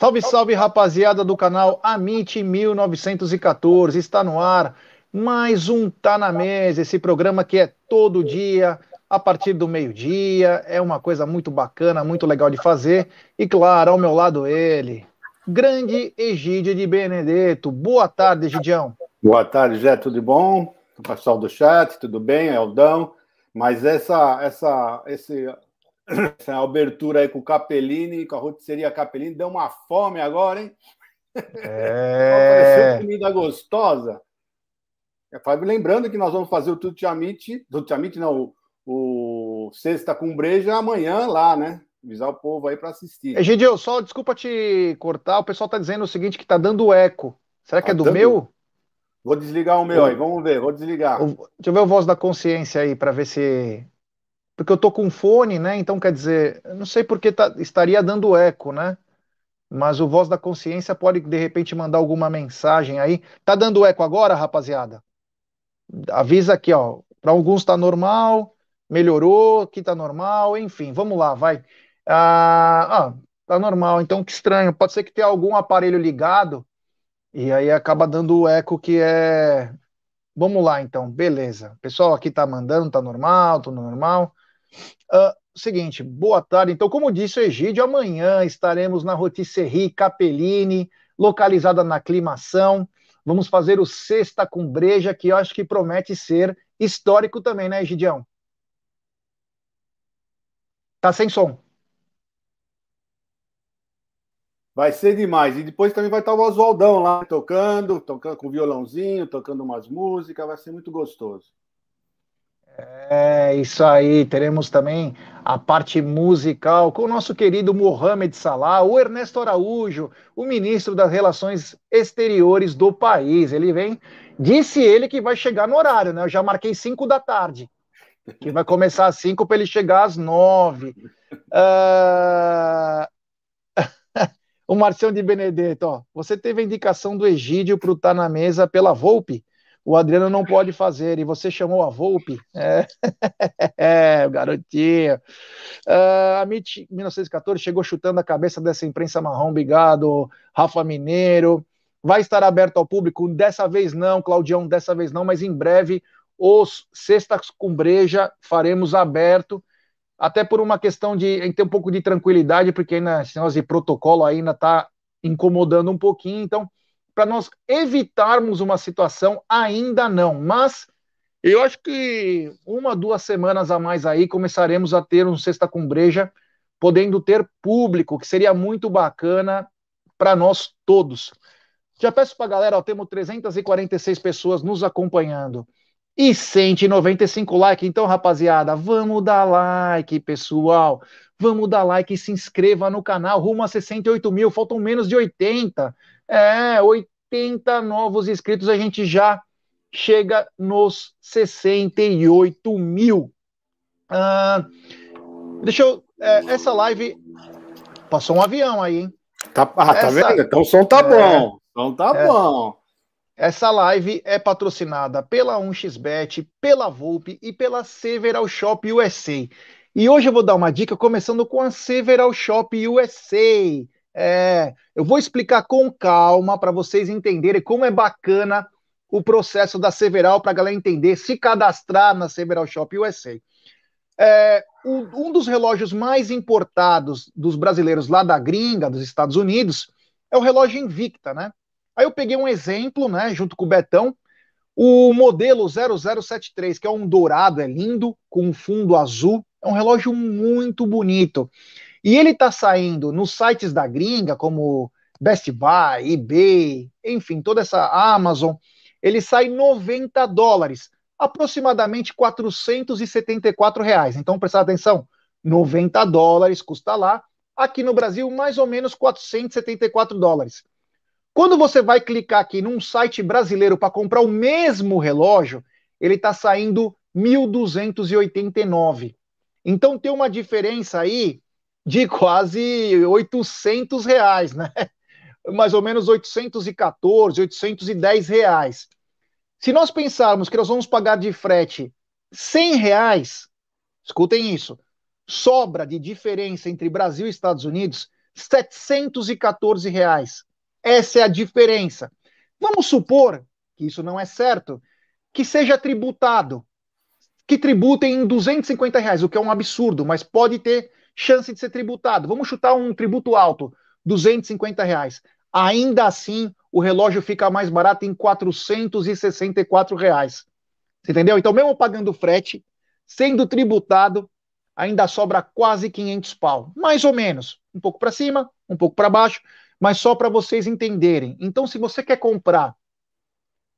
Salve, salve, rapaziada do canal Amit 1914. Está no ar mais um Tá na Mesa, esse programa que é todo dia, a partir do meio-dia. É uma coisa muito bacana, muito legal de fazer. E claro, ao meu lado ele, grande Egídio de Benedetto. Boa tarde, Egidião. Boa tarde, Jé, tudo bom? O pessoal do chat, tudo bem? Eldão. Mas essa, essa, esse essa abertura aí com o Capellini, com a rotisseria Capellini, deu uma fome agora, hein? É. comida gostosa. É, Fábio, lembrando que nós vamos fazer o Tutiamite, Tutiamite não, o, o Sexta com Breja amanhã lá, né? Avisar o povo aí para assistir. Egidio, só desculpa te cortar, o pessoal tá dizendo o seguinte, que tá dando eco. Será que Tá é do dando? meu? Vou desligar o meu aí, vamos ver, vou desligar. Deixa eu ver o voz da consciência aí para ver se. Porque eu tô com fone, né? Então quer dizer, não sei porque tá- estaria dando eco, né? Mas o voz da consciência pode de repente mandar alguma mensagem aí. Tá dando eco agora, rapaziada? Avisa aqui, ó. Para alguns tá normal, melhorou, aqui tá normal, enfim, vamos lá, vai. Ah, ah, tá normal, então que estranho. Pode ser que tenha algum aparelho ligado e aí acaba dando o eco que é. Vamos lá, então, beleza. Pessoal aqui tá mandando, tá normal, tudo normal. Ah, seguinte, boa tarde. Então, como disse o Egídio, amanhã estaremos na Rotisserie Capellini, localizada na Aclimação. Vamos fazer o Sexta com Breja, que eu acho que promete ser histórico também, né, Egidião? Tá sem som. Vai ser demais. E depois também vai estar o Oswaldão lá tocando, tocando com violãozinho, tocando umas músicas, vai ser muito gostoso. É isso aí, teremos também a parte musical com o nosso querido Mohamed Salah, o Ernesto Araújo, o ministro das Relações Exteriores do país. Ele vem, disse ele que vai chegar no horário, né? Eu já marquei 5 da tarde, que vai começar às 5 para ele chegar às 9. Ah, o Marcião de Benedetto, ó, você teve a indicação do Egídio para estar na mesa pela Volpe. O Adriano não pode fazer, e você chamou a Volpe. É, é garotinho. Ah, a MIT 1914 chegou chutando a cabeça dessa imprensa marrom, obrigado. Rafa Mineiro. Vai estar aberto ao público? Dessa vez não, Claudião, dessa vez não, mas em breve os Sextas com Breja faremos aberto, até por uma questão de ter um pouco de tranquilidade, porque ainda esse de protocolo ainda está incomodando um pouquinho, então, para nós evitarmos uma situação, ainda não, mas eu acho que uma, duas semanas a mais aí começaremos a ter um Sexta com Breja, podendo ter público, que seria muito bacana para nós todos. Já peço para a galera, ó, temos 346 pessoas nos acompanhando e 195 likes. Então, rapaziada, vamos dar like, pessoal. Vamos dar like e se inscreva no canal. Rumo a 68 mil, faltam menos de 80. É, 80 novos inscritos, a gente já chega nos 68 mil. Ah, deixa eu. É, essa live. Passou um avião aí, hein? Tá, ah, tá essa, vendo? Então o som tá é, bom. O som tá é, bom. Essa live é patrocinada pela 1xBet, pela Volpe e pela Several Shop USA. E hoje eu vou dar uma dica começando com a Several Shop USA. É, eu vou explicar com calma para vocês entenderem como é bacana o processo da Several para a galera entender, se cadastrar na Several Shop USA. É, um, um dos relógios mais importados dos brasileiros lá da gringa, dos Estados Unidos, é o relógio Invicta, né? Aí eu peguei um exemplo, né, junto com o Betão, o modelo 0073, que é um dourado, é lindo, com um fundo azul, é um relógio muito bonito. E ele está saindo nos sites da gringa, como Best Buy, eBay, enfim, toda essa Amazon, ele sai 90 dólares aproximadamente 474 reais. Então, prestar atenção, 90 dólares custa lá. Aqui no Brasil, mais ou menos 474 dólares. Quando você vai clicar aqui num site brasileiro para comprar o mesmo relógio, ele está saindo 1.289. Então tem uma diferença aí de quase 800 reais, né? Mais ou menos 814, 810 reais. Se nós pensarmos que nós vamos pagar de frete 100 reais, escutem isso, sobra de diferença entre Brasil e Estados Unidos 714 reais. Essa é a diferença. Vamos supor que isso não é certo, que seja tributado, que tributem em 250 reais, o que é um absurdo, mas pode ter chance de ser tributado. Vamos chutar um tributo alto, 250 reais. Ainda assim, o relógio fica mais barato em 464 reais. Você entendeu? Então, mesmo pagando frete, sendo tributado, ainda sobra quase 500 pau. Mais ou menos. Um pouco para cima, um pouco para baixo, mas só para vocês entenderem. Então, se você quer comprar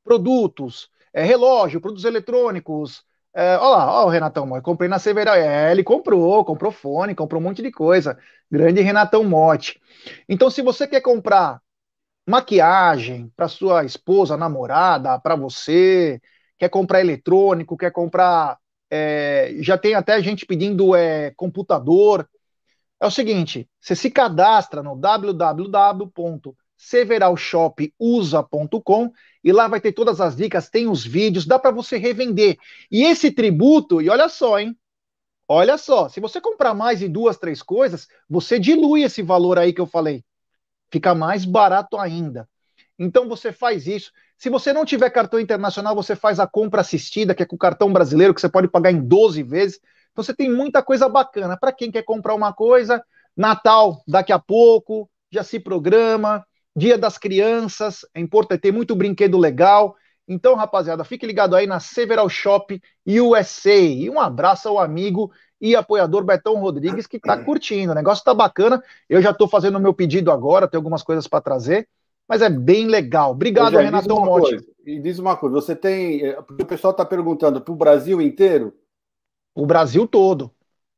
produtos, é, relógio, produtos eletrônicos, é, olha lá, o Renatão eu comprei na Severa. É, ele comprou, comprou fone, comprou um monte de coisa. Grande Renatão Mote. Então, se você quer comprar maquiagem para sua esposa, namorada, para você, quer comprar eletrônico, quer comprar. É, já tem até gente pedindo é, computador. É o seguinte: você se cadastra no www.severalshopusa.com e lá vai ter todas as dicas, tem os vídeos, dá para você revender. E esse tributo, e olha só, hein? Olha só, se você comprar mais de duas, três coisas, você dilui esse valor aí que eu falei fica mais barato ainda. Então você faz isso. Se você não tiver cartão internacional, você faz a compra assistida, que é com o cartão brasileiro, que você pode pagar em 12 vezes. Então você tem muita coisa bacana. Para quem quer comprar uma coisa, Natal daqui a pouco, já se programa, Dia das Crianças, é importante ter muito brinquedo legal. Então, rapaziada, fique ligado aí na Several Shop USA. E um abraço ao amigo e apoiador Betão Rodrigues, que está curtindo. O negócio está bacana. Eu já estou fazendo o meu pedido agora, tem algumas coisas para trazer, mas é bem legal. Obrigado, Renato Monte. E diz uma coisa: você tem. Eh, o pessoal está perguntando para o Brasil inteiro? O Brasil todo.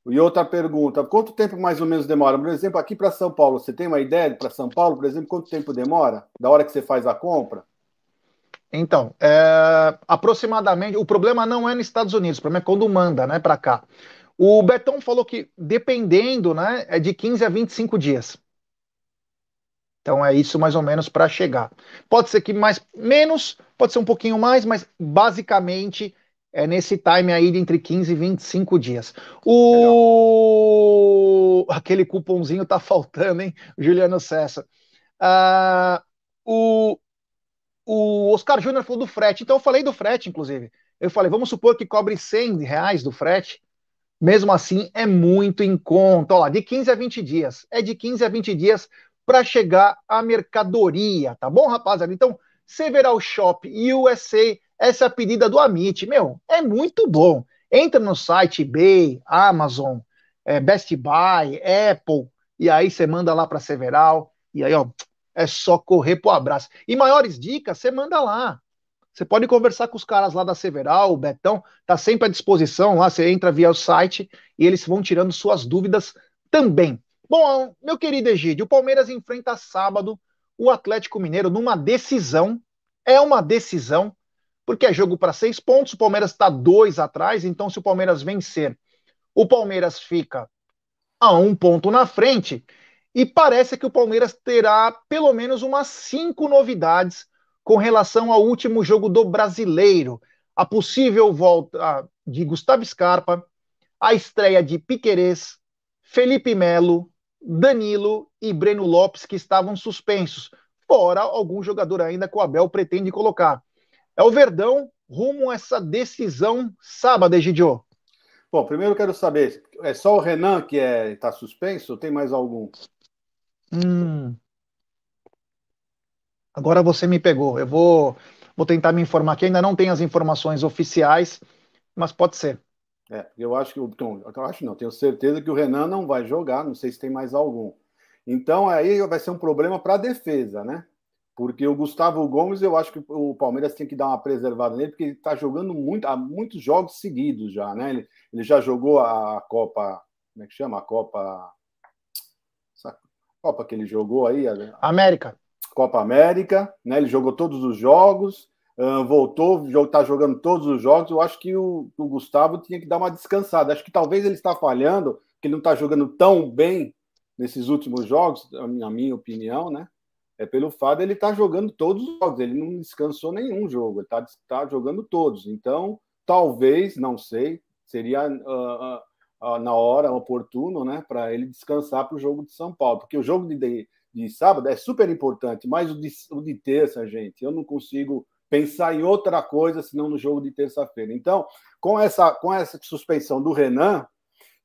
E outra pergunta: quanto tempo mais ou menos demora? Por exemplo, aqui para São Paulo, você tem uma ideia para São Paulo, por exemplo, quanto tempo demora? Da hora que você faz a compra? Então, é, aproximadamente, o problema não é nos Estados Unidos, o problema é quando manda, né, para cá. O Betão falou que, dependendo, né, é de 15 a 25 dias. Então é isso mais ou menos para chegar. Pode ser que mais menos, pode ser um pouquinho mais, mas basicamente é nesse time aí de entre 15 e 25 dias. O Legal. aquele cupomzinho tá faltando, hein, Juliano César. Ah, o o Oscar Júnior falou do frete, então eu falei do frete, inclusive. Eu falei, vamos supor que cobre 100 reais do frete. Mesmo assim, é muito em conta. Olha lá, de 15 a 20 dias. É de 15 a 20 dias para chegar a mercadoria, tá bom, rapaziada? Então, Several Shop USA, essa pedida do Amit. Meu, é muito bom. Entra no site eBay, Amazon, é, Best Buy, Apple, e aí você manda lá para Several, e aí, ó, é só correr pro abraço. E maiores dicas, você manda lá. Você pode conversar com os caras lá da Several, o Betão, tá sempre à disposição lá, você entra via o site e eles vão tirando suas dúvidas também. Bom, meu querido Egídio, o Palmeiras enfrenta sábado o Atlético Mineiro numa decisão. É uma decisão, porque é jogo para seis pontos, o Palmeiras está dois atrás, então se o Palmeiras vencer, o Palmeiras fica a um ponto na frente. E parece que o Palmeiras terá pelo menos umas cinco novidades com relação ao último jogo do brasileiro. A possível volta de Gustavo Scarpa, a estreia de Piquerez, Felipe Melo, Danilo e Breno Lopes, que estavam suspensos, fora algum jogador ainda que o Abel pretende colocar. É o Verdão rumo a essa decisão sábado, Egidio. Bom, primeiro quero saber, é só o Renan que está é, tá suspenso ou tem mais algum? Hum. Agora você me pegou. Eu vou, vou tentar me informar aqui. Ainda não tem as informações oficiais, mas pode ser. É, eu acho que o eu acho não, tenho certeza que o Renan não vai jogar, não sei se tem mais algum. Então aí vai ser um problema para a defesa, né? Porque o Gustavo Gomes, eu acho que o Palmeiras tem que dar uma preservada nele, porque ele está jogando muito, há muitos jogos seguidos já, né? Ele, ele já jogou a Copa, como é que chama? A Copa. Essa Copa que ele jogou aí? América. Copa América, né? Ele jogou todos os jogos voltou, está jogando todos os jogos. Eu acho que o, o, Gustavo tinha que dar uma descansada. Acho que talvez ele está falhando, que ele não está jogando tão bem nesses últimos jogos, na minha opinião, né? É pelo fato ele estar tá jogando todos os jogos. Ele não descansou nenhum jogo, ele está tá jogando todos. Então, talvez, não sei, seria uh, uh, na hora oportuno, né, para ele descansar para o jogo de São Paulo, porque o jogo de, de, de sábado é super importante, mas o de, o de terça, gente, eu não consigo pensar em outra coisa senão no jogo de terça-feira. Então, com essa, com essa suspensão do Renan,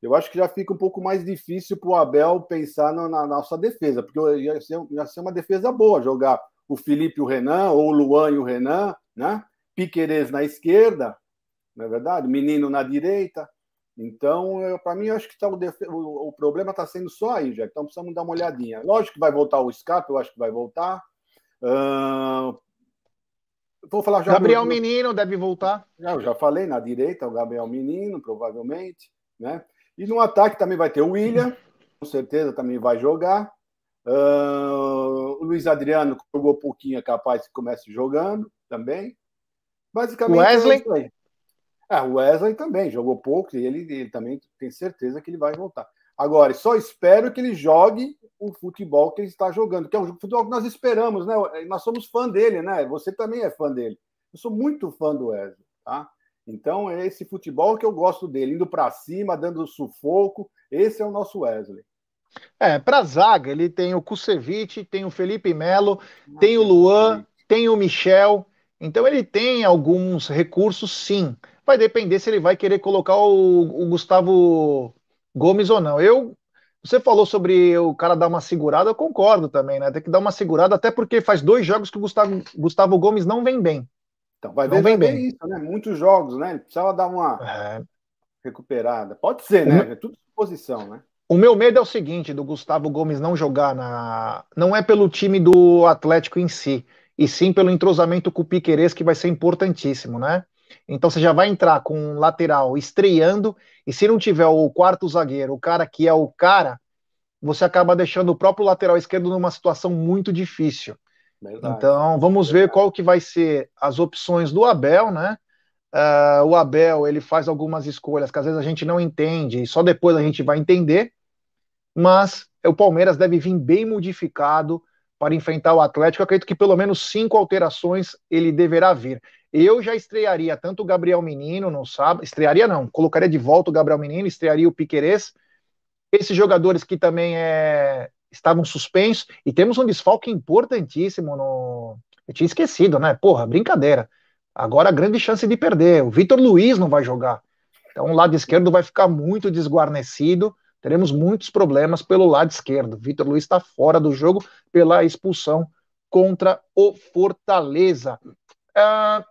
eu acho que já fica um pouco mais difícil para o Abel pensar na, na, nossa defesa, porque ia ser, ia ser uma defesa boa jogar o Felipe e o Renan, ou o Luan e o Renan, né? Piquerez na esquerda, não é verdade? Menino na direita. Então, para mim, eu acho que tá o, o, o, problema está sendo só aí, já. Então, precisamos dar uma olhadinha. Lógico que vai voltar o Scarpa, eu acho que vai voltar. Uh, Vou falar já. Gabriel do... Menino deve voltar. Já, eu já falei na direita, o Gabriel Menino, provavelmente, né? E no ataque também vai ter o William, com certeza também vai jogar. Uh, o Luiz Adriano jogou pouquinho, é capaz que comece jogando também. Basicamente. Wesley? É é, o Wesley também jogou pouco e ele, ele também tem certeza que ele vai voltar. Agora, só espero que ele jogue o futebol que ele está jogando, que é o futebol que nós esperamos, né? Nós somos fã dele, né? Você também é fã dele. Eu sou muito fã do Wesley, tá? Então, é esse futebol que eu gosto dele, indo para cima, dando sufoco. Esse é o nosso Wesley. É, para zaga, ele tem o Kusevich, tem o Felipe Melo, Nossa, tem o Luan, tem o Michel. Então, ele tem alguns recursos, sim. Vai depender se ele vai querer colocar o, o Gustavo Gomes ou não. Eu, você falou sobre o cara dar uma segurada, eu concordo também, né? Tem que dar uma segurada, até porque faz dois jogos que o Gustavo, Gustavo Gomes não vem bem. Então, vai ver, bem. isso, né? Muitos jogos, né? Ele precisava dar uma é. recuperada. Pode ser, né? É tudo suposição, né? O meu medo é o seguinte, do Gustavo Gomes não jogar na. Não é pelo time do Atlético em si, e sim pelo entrosamento com o Piquerez, que vai ser importantíssimo, né? Então você já vai entrar com um lateral estreando, e se não tiver o quarto zagueiro, o cara que é o cara, você acaba deixando o próprio lateral esquerdo numa situação muito difícil. Verdade. Então vamos Verdade. ver qual que vai ser as opções do Abel, né? Uh, o Abel ele faz algumas escolhas que às vezes a gente não entende e só depois a gente vai entender, mas o Palmeiras deve vir bem modificado para enfrentar o Atlético. Eu acredito que pelo menos cinco alterações ele deverá vir. Eu já estrearia tanto o Gabriel Menino no sábado, estrearia não, colocaria de volta o Gabriel Menino, estrearia o Piquerez. Esses jogadores que também é, estavam suspensos, e temos um desfalque importantíssimo no. Eu tinha esquecido, né? Porra, brincadeira. Agora a grande chance de perder. O Vitor Luiz não vai jogar. Então o lado esquerdo vai ficar muito desguarnecido. Teremos muitos problemas pelo lado esquerdo. Vitor Luiz está fora do jogo pela expulsão contra o Fortaleza. Ah,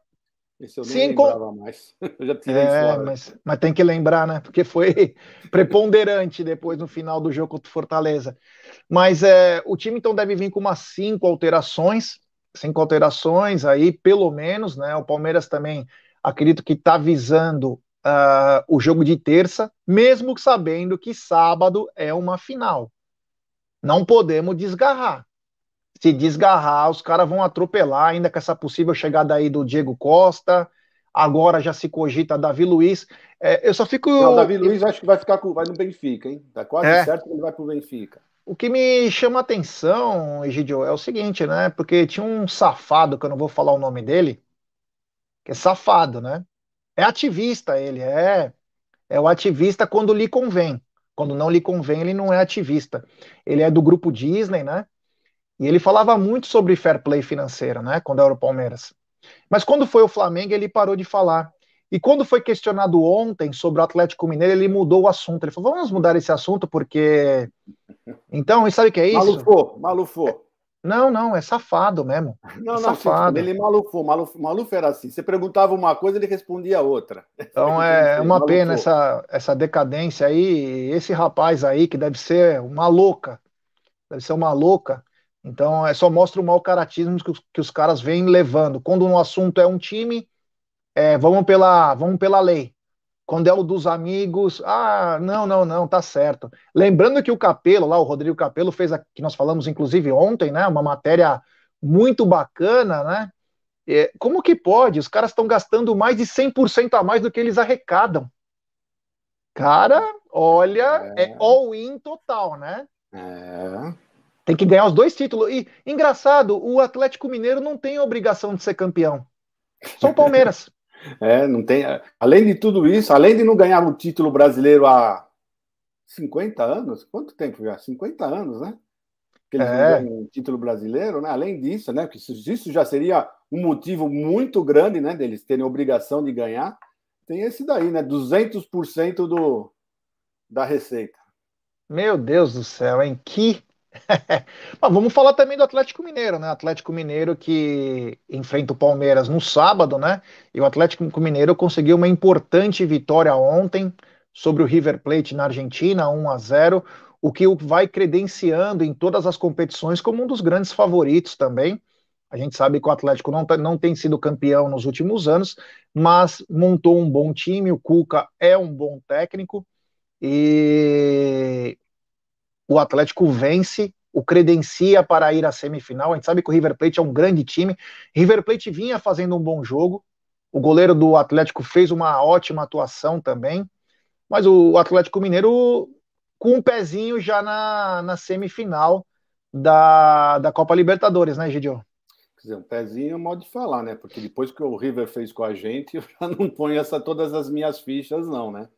esse eu nem lembrava mais. Eu já tirei é, mas, mas tem que lembrar, né? Porque foi preponderante depois no final do jogo contra o Fortaleza. Mas é, o time então deve vir com umas cinco alterações, cinco alterações aí, pelo menos, né? O Palmeiras também acredito que está visando uh, o jogo de terça, mesmo sabendo que sábado é uma final. Não podemos desgarrar se desgarrar, os caras vão atropelar, ainda com essa possível chegada aí do Diego Costa. Agora já se cogita Davi Luiz. É, eu só fico. Não, Davi Luiz acho que vai ficar com, vai no Benfica, hein? Tá quase é. certo que ele vai pro Benfica. O que me chama a atenção, Egidio, é o seguinte, né? Porque tinha um safado, que eu não vou falar o nome dele, que é safado, né? É ativista ele, é, é o ativista quando lhe convém. Quando não lhe convém, ele não é ativista. Ele é do grupo Disney, né? E ele falava muito sobre fair play financeiro, né, quando era o Palmeiras. Mas quando foi o Flamengo, ele parou de falar. E quando foi questionado ontem sobre o Atlético Mineiro, ele mudou o assunto. Ele falou: vamos mudar esse assunto, porque. Então, e sabe o que é isso? Malufou, malufou. Não, não, é safado mesmo. Não, é não, safado. ele malufou. Maluf, Maluf era assim. Você perguntava uma coisa, ele respondia outra. Então é uma pena essa, essa decadência aí. Esse rapaz aí, que deve ser uma louca, deve ser uma louca, então, é só mostra o mau caratismo que os, que os caras vêm levando. Quando um assunto é um time, é, vamos, pela, vamos pela lei. Quando é o dos amigos, ah, não, não, não, tá certo. Lembrando que o Capelo, lá, o Rodrigo Capelo, fez a, que nós falamos inclusive ontem, né? Uma matéria muito bacana, né? É, como que pode? Os caras estão gastando mais de 100% a mais do que eles arrecadam. Cara, olha, é, é all-in total, né? É. Tem que ganhar os dois títulos. E, engraçado, o Atlético Mineiro não tem a obrigação de ser campeão. Só o Palmeiras. é, não tem. Além de tudo isso, além de não ganhar o título brasileiro há 50 anos, quanto tempo já? 50 anos, né? Que eles é. não ganham o título brasileiro, né? Além disso, né? Que isso já seria um motivo muito grande, né? Deles terem obrigação de ganhar. Tem esse daí, né? 200% do, da receita. Meu Deus do céu, hein? Que Mas vamos falar também do Atlético Mineiro, né? Atlético Mineiro que enfrenta o Palmeiras no sábado, né? E o Atlético Mineiro conseguiu uma importante vitória ontem sobre o River Plate na Argentina, 1 a 0, o que o vai credenciando em todas as competições como um dos grandes favoritos também. A gente sabe que o Atlético não, tá, não tem sido campeão nos últimos anos, mas montou um bom time. O Cuca é um bom técnico e o Atlético vence, o credencia para ir à semifinal. A gente sabe que o River Plate é um grande time. River Plate vinha fazendo um bom jogo. O goleiro do Atlético fez uma ótima atuação também. Mas o Atlético Mineiro com um pezinho já na, na semifinal da, da Copa Libertadores, né, Gidio? Quer dizer, um pezinho é modo de falar, né? Porque depois que o River fez com a gente, eu já não ponho essa, todas as minhas fichas, não, né?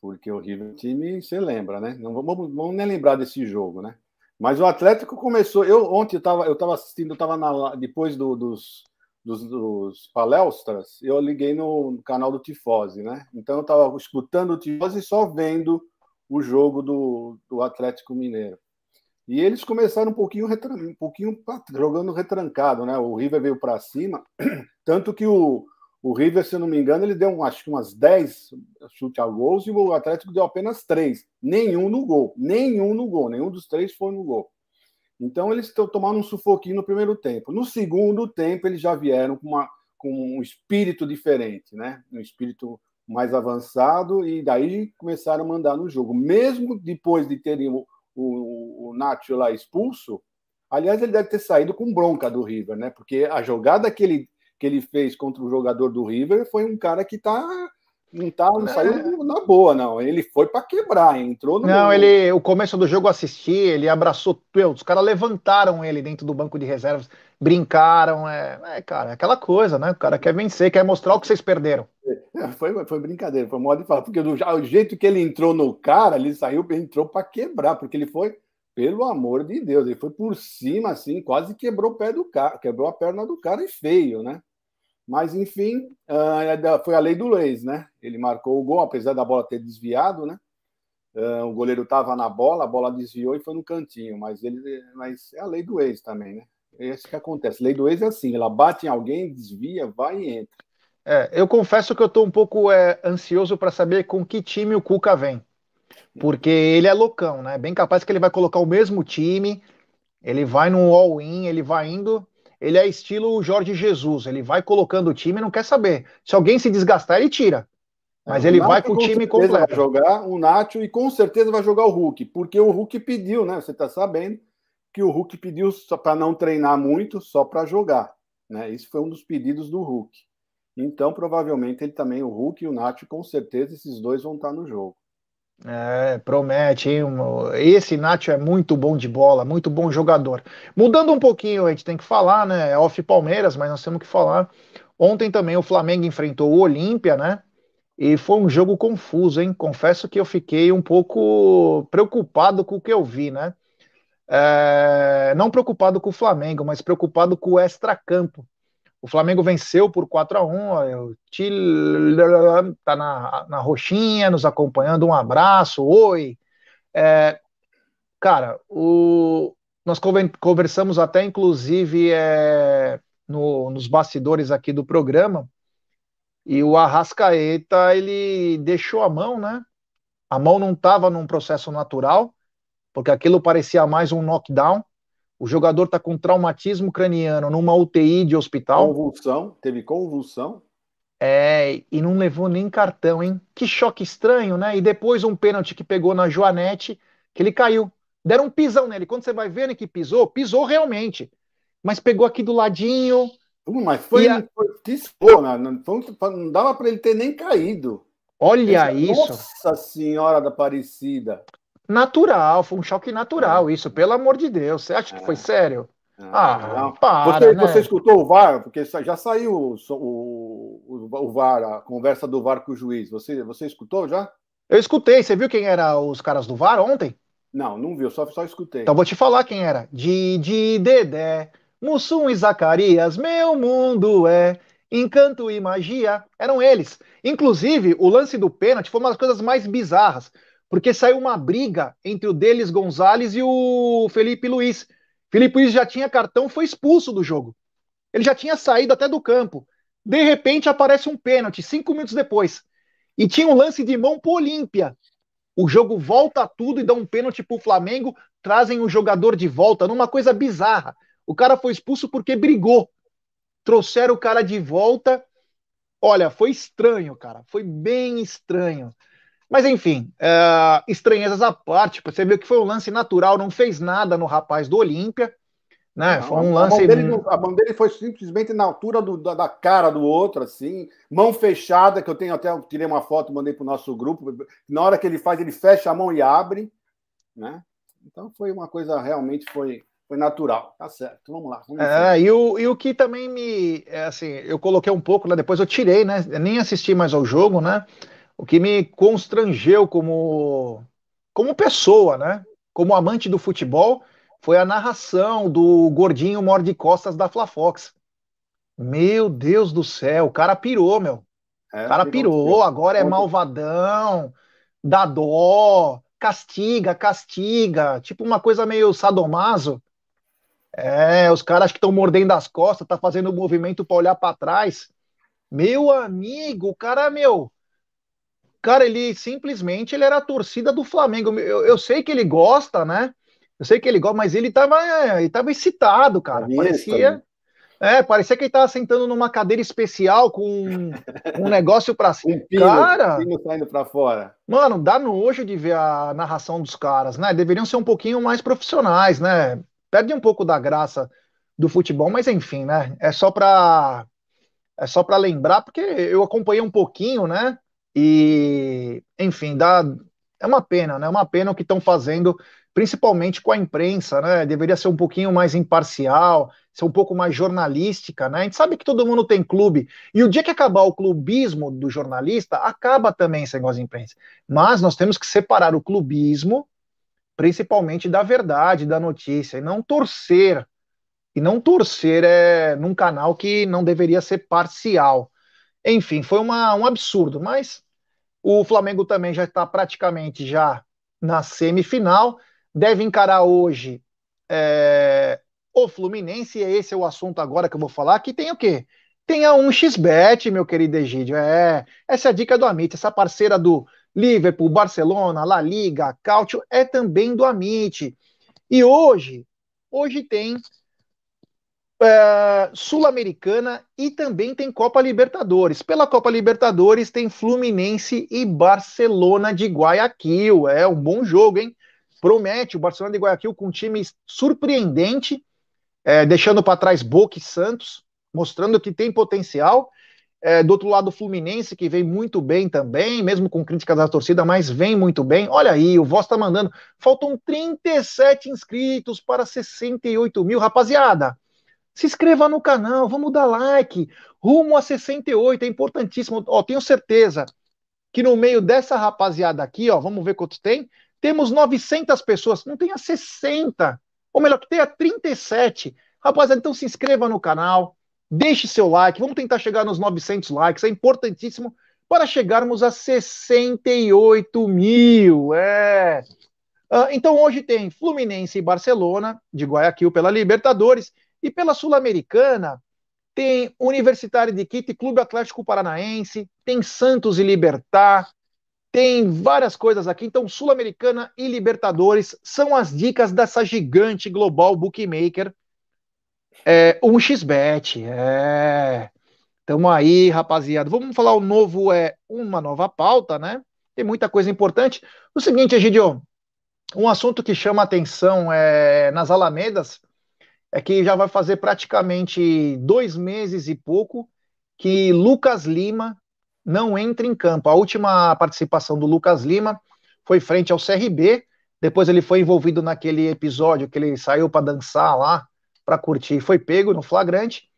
Porque o River time, você lembra, né? Não vamos, vamos nem lembrar desse jogo, né? Mas o Atlético começou. Eu ontem eu estava eu tava assistindo, eu estava depois do, dos, dos, dos, palestras, eu liguei no canal do Tifose, né? Então eu estava escutando o Tifose e só vendo o jogo do, do Atlético Mineiro. E eles começaram um pouquinho, um pouquinho jogando retrancado, né? O River veio para cima, tanto que o, o River, se não me engano, ele deu acho que umas 10 chutes a gols e o Atlético deu apenas 3. Nenhum no gol. Nenhum no gol. Nenhum dos três foi no gol. Então eles tomaram um sufoquinho no primeiro tempo. No segundo tempo, eles já vieram com, uma, com um espírito diferente, né? Um espírito mais avançado e daí começaram a mandar no jogo. Mesmo depois de terem o, o, o Nacho lá expulso, aliás, ele deve ter saído com bronca do River, né? Porque a jogada que ele que ele fez contra o jogador do River foi um cara que tá não tá não é. saiu na boa não. Ele foi para quebrar entrou no não ele o começo do jogo eu assisti ele abraçou os caras levantaram ele dentro do banco de reservas brincaram é, é cara aquela coisa né? O cara quer vencer quer mostrar o que vocês perderam. É, foi, foi brincadeira foi modo de falar porque do o jeito que ele entrou no cara ele saiu entrou para quebrar porque ele foi pelo amor de Deus ele foi por cima assim quase quebrou o pé do cara quebrou a perna do cara e feio né Mas, enfim, uh, foi a lei do Leis, né? Ele marcou o gol, apesar da bola ter desviado, né? Uh, o goleiro estava na bola, a bola desviou e foi no cantinho, mas ele, mas é a lei do ex também, né? É isso que acontece. A lei do ex é assim, ela bate em alguém, desvia, vai e entra. É, eu confesso que eu estou um pouco é, ansioso para saber com que time o Cuca vem. Porque ele é loucão, né? Bem capaz que ele vai colocar o mesmo time, ele vai no all-in, ele vai indo. Ele é estilo Jorge Jesus, ele vai colocando o time e não quer saber. Se alguém se desgastar, ele tira. Mas é, ele vai com o time completo. Vai jogar o Nacho e com certeza vai jogar o Hulk, porque o Hulk pediu, né? Você está sabendo que o Hulk pediu para não treinar muito, só para jogar, né? Isso foi um dos pedidos do Hulk. Então, provavelmente ele também, o Hulk e o Nacho, com certeza esses dois vão estar no jogo. É, promete, hein? Esse Nacho é muito bom de bola, muito bom jogador. Mudando um pouquinho, a gente tem que falar, né? É off Palmeiras, mas nós temos que falar. Ontem também o Flamengo enfrentou o Olímpia, né? E foi um jogo confuso, hein? Confesso que eu fiquei um pouco preocupado com o que eu vi, né? É... Não preocupado com o Flamengo, mas preocupado com o extracampo. O Flamengo venceu por 4 a 1 O Chile tá na, na roxinha, nos acompanhando. Um abraço, oi. É... Cara, o... nós conversamos até, inclusive, é... no... nos bastidores aqui do programa e o Arrascaeta, ele deixou a mão, né? A mão não estava num processo natural, porque aquilo parecia mais um knockdown. O jogador está com traumatismo craniano numa UTI de hospital. Convulsão, teve convulsão. É, e não levou nem cartão, hein? Que choque estranho, né? E depois um pênalti que pegou na Joanete, que ele caiu. Deram um pisão nele. Quando você vai vendo que pisou, pisou realmente. Mas pegou aqui do ladinho, mas foi, a... foi tiscou, né? não, não dava para ele ter nem caído. Olha isso. Nossa Senhora da Aparecida. Natural, foi um choque natural, é. isso, pelo amor de Deus. Você acha que foi é. sério? ah, não. para. Você, né? você, escutou o VAR? Porque já saiu o, o, o, VAR, a conversa do VAR com o juiz. Você, você escutou já? Eu escutei. Você viu quem eram os caras do VAR ontem? Não, não viu, só, só escutei. Então vou te falar quem era. Didi Dedé, Mussum e Zacarias, meu mundo é encanto e magia. Eram eles. Inclusive, o lance do pênalti foi uma das coisas mais bizarras, porque saiu uma briga entre o Delis Gonzalez e o Felipe Luiz. Felipe Luiz já tinha cartão, foi expulso do jogo. Ele já tinha saído até do campo. De repente aparece um pênalti, cinco minutos depois. E tinha um lance de mão pro Olímpia. O jogo volta tudo e dá um pênalti pro Flamengo, trazem o jogador de volta, numa coisa bizarra. O cara foi expulso porque brigou. Trouxeram o cara de volta. Olha, foi estranho, cara. Foi bem estranho. Mas enfim, é, estranhezas à parte. Você viu que foi um lance natural, não fez nada no rapaz do Olímpia. Né? Não, foi um lance. A mão, dele, a mão dele foi simplesmente na altura do, da, da, cara do outro, assim, mão fechada, que eu tenho até, eu tirei uma foto, mandei para o nosso grupo. Na hora que ele faz, ele fecha a mão e abre, né? Então foi uma coisa realmente foi foi natural, tá certo. Vamos lá. Vamos é, e, o, e o que também me. É, assim, eu coloquei um pouco, né, depois eu tirei, né? nem assisti mais ao jogo, né? O que me constrangeu como, como pessoa, né? Como amante do futebol, foi a narração do gordinho morde costas da Flafox. Meu Deus do céu, o cara pirou, meu. É, o cara pirou, agora é malvadão, dá dó, castiga, castiga, tipo uma coisa meio sadomaso. É, os caras que estão mordendo as costas, tá fazendo um movimento para olhar para trás. Meu amigo, o cara, meu. Cara, ele simplesmente ele era a torcida do Flamengo. Eu, eu sei que ele gosta, né? Eu sei que ele gosta, mas ele tava, ele tava excitado, cara. Parecia. É, parecia que ele tava sentando numa cadeira especial com um, um negócio para cima. Um pino, cara, pino saindo para fora. Mano, dá nojo de ver a narração dos caras, né? Deveriam ser um pouquinho mais profissionais, né? perde um pouco da graça do futebol, mas enfim, né? É só para é só para lembrar, porque eu acompanhei um pouquinho, né? E enfim, dá é uma pena, né? É uma pena o que estão fazendo, principalmente com a imprensa, né? Deveria ser um pouquinho mais imparcial, ser um pouco mais jornalística, né? A gente sabe que todo mundo tem clube, e o dia que acabar o clubismo do jornalista, acaba também esse negócio de imprensa. Mas nós temos que separar o clubismo principalmente da verdade da notícia, e não torcer e não torcer é, num canal que não deveria ser parcial. Enfim, foi uma, um absurdo, mas o Flamengo também já está praticamente já na semifinal, deve encarar hoje é, o Fluminense, e esse é o assunto agora que eu vou falar, que tem o quê? Tem a 1xBet, meu querido Egídio, é, essa é a dica do Amit, essa parceira do Liverpool, Barcelona, La Liga, Cautio, é também do Amit. E hoje, hoje tem é, Sul-Americana e também tem Copa Libertadores. Pela Copa Libertadores tem Fluminense e Barcelona de Guayaquil. É um bom jogo, hein? Promete o Barcelona de Guayaquil com um time surpreendente, é, deixando para trás Boca e Santos, mostrando que tem potencial. É, do outro lado, o Fluminense, que vem muito bem também, mesmo com críticas da torcida, mas vem muito bem. Olha aí, o Voz está mandando. Faltam 37 inscritos para 68 mil. Rapaziada, se inscreva no canal, vamos dar like. Rumo a 68, é importantíssimo. Ó, tenho certeza que no meio dessa rapaziada aqui, ó, vamos ver quantos tem. Temos 900 pessoas, não tenha 60, ou melhor, que tenha 37. Rapaziada, então se inscreva no canal, deixe seu like, vamos tentar chegar nos 900 likes, é importantíssimo para chegarmos a 68 mil. É. Uh, então hoje tem Fluminense e Barcelona, de Guayaquil pela Libertadores, e pela Sul-Americana, tem Universitário de Quito e Clube Atlético Paranaense, tem Santos e Libertar, tem várias coisas aqui. Então, Sul-Americana e Libertadores são as dicas dessa gigante global bookmaker. É, 1xBet, é. Tamo aí, rapaziada. Vamos falar o novo, é uma nova pauta, né? Tem muita coisa importante. O seguinte, Egidio, um assunto que chama atenção é nas Alamedas é que já vai fazer praticamente dois meses e pouco que Lucas Lima não entra em campo. A última participação do Lucas Lima foi frente ao CRB. Depois ele foi envolvido naquele episódio que ele saiu para dançar lá, para curtir, foi pego no flagrante.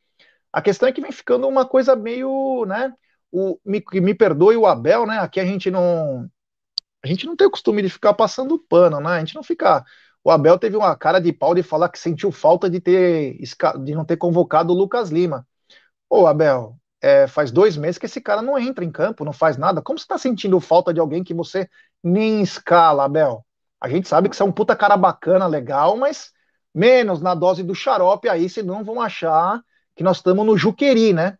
A questão é que vem ficando uma coisa meio, né? O, me, me perdoe o Abel, né? Aqui a gente não a gente não tem o costume de ficar passando pano, né? A gente não fica o Abel teve uma cara de pau de falar que sentiu falta de ter de não ter convocado o Lucas Lima. Ô, Abel, é, faz dois meses que esse cara não entra em campo, não faz nada. Como você está sentindo falta de alguém que você nem escala, Abel? A gente sabe que você é um puta cara bacana, legal, mas menos na dose do xarope aí, senão vão achar que nós estamos no Juqueri, né?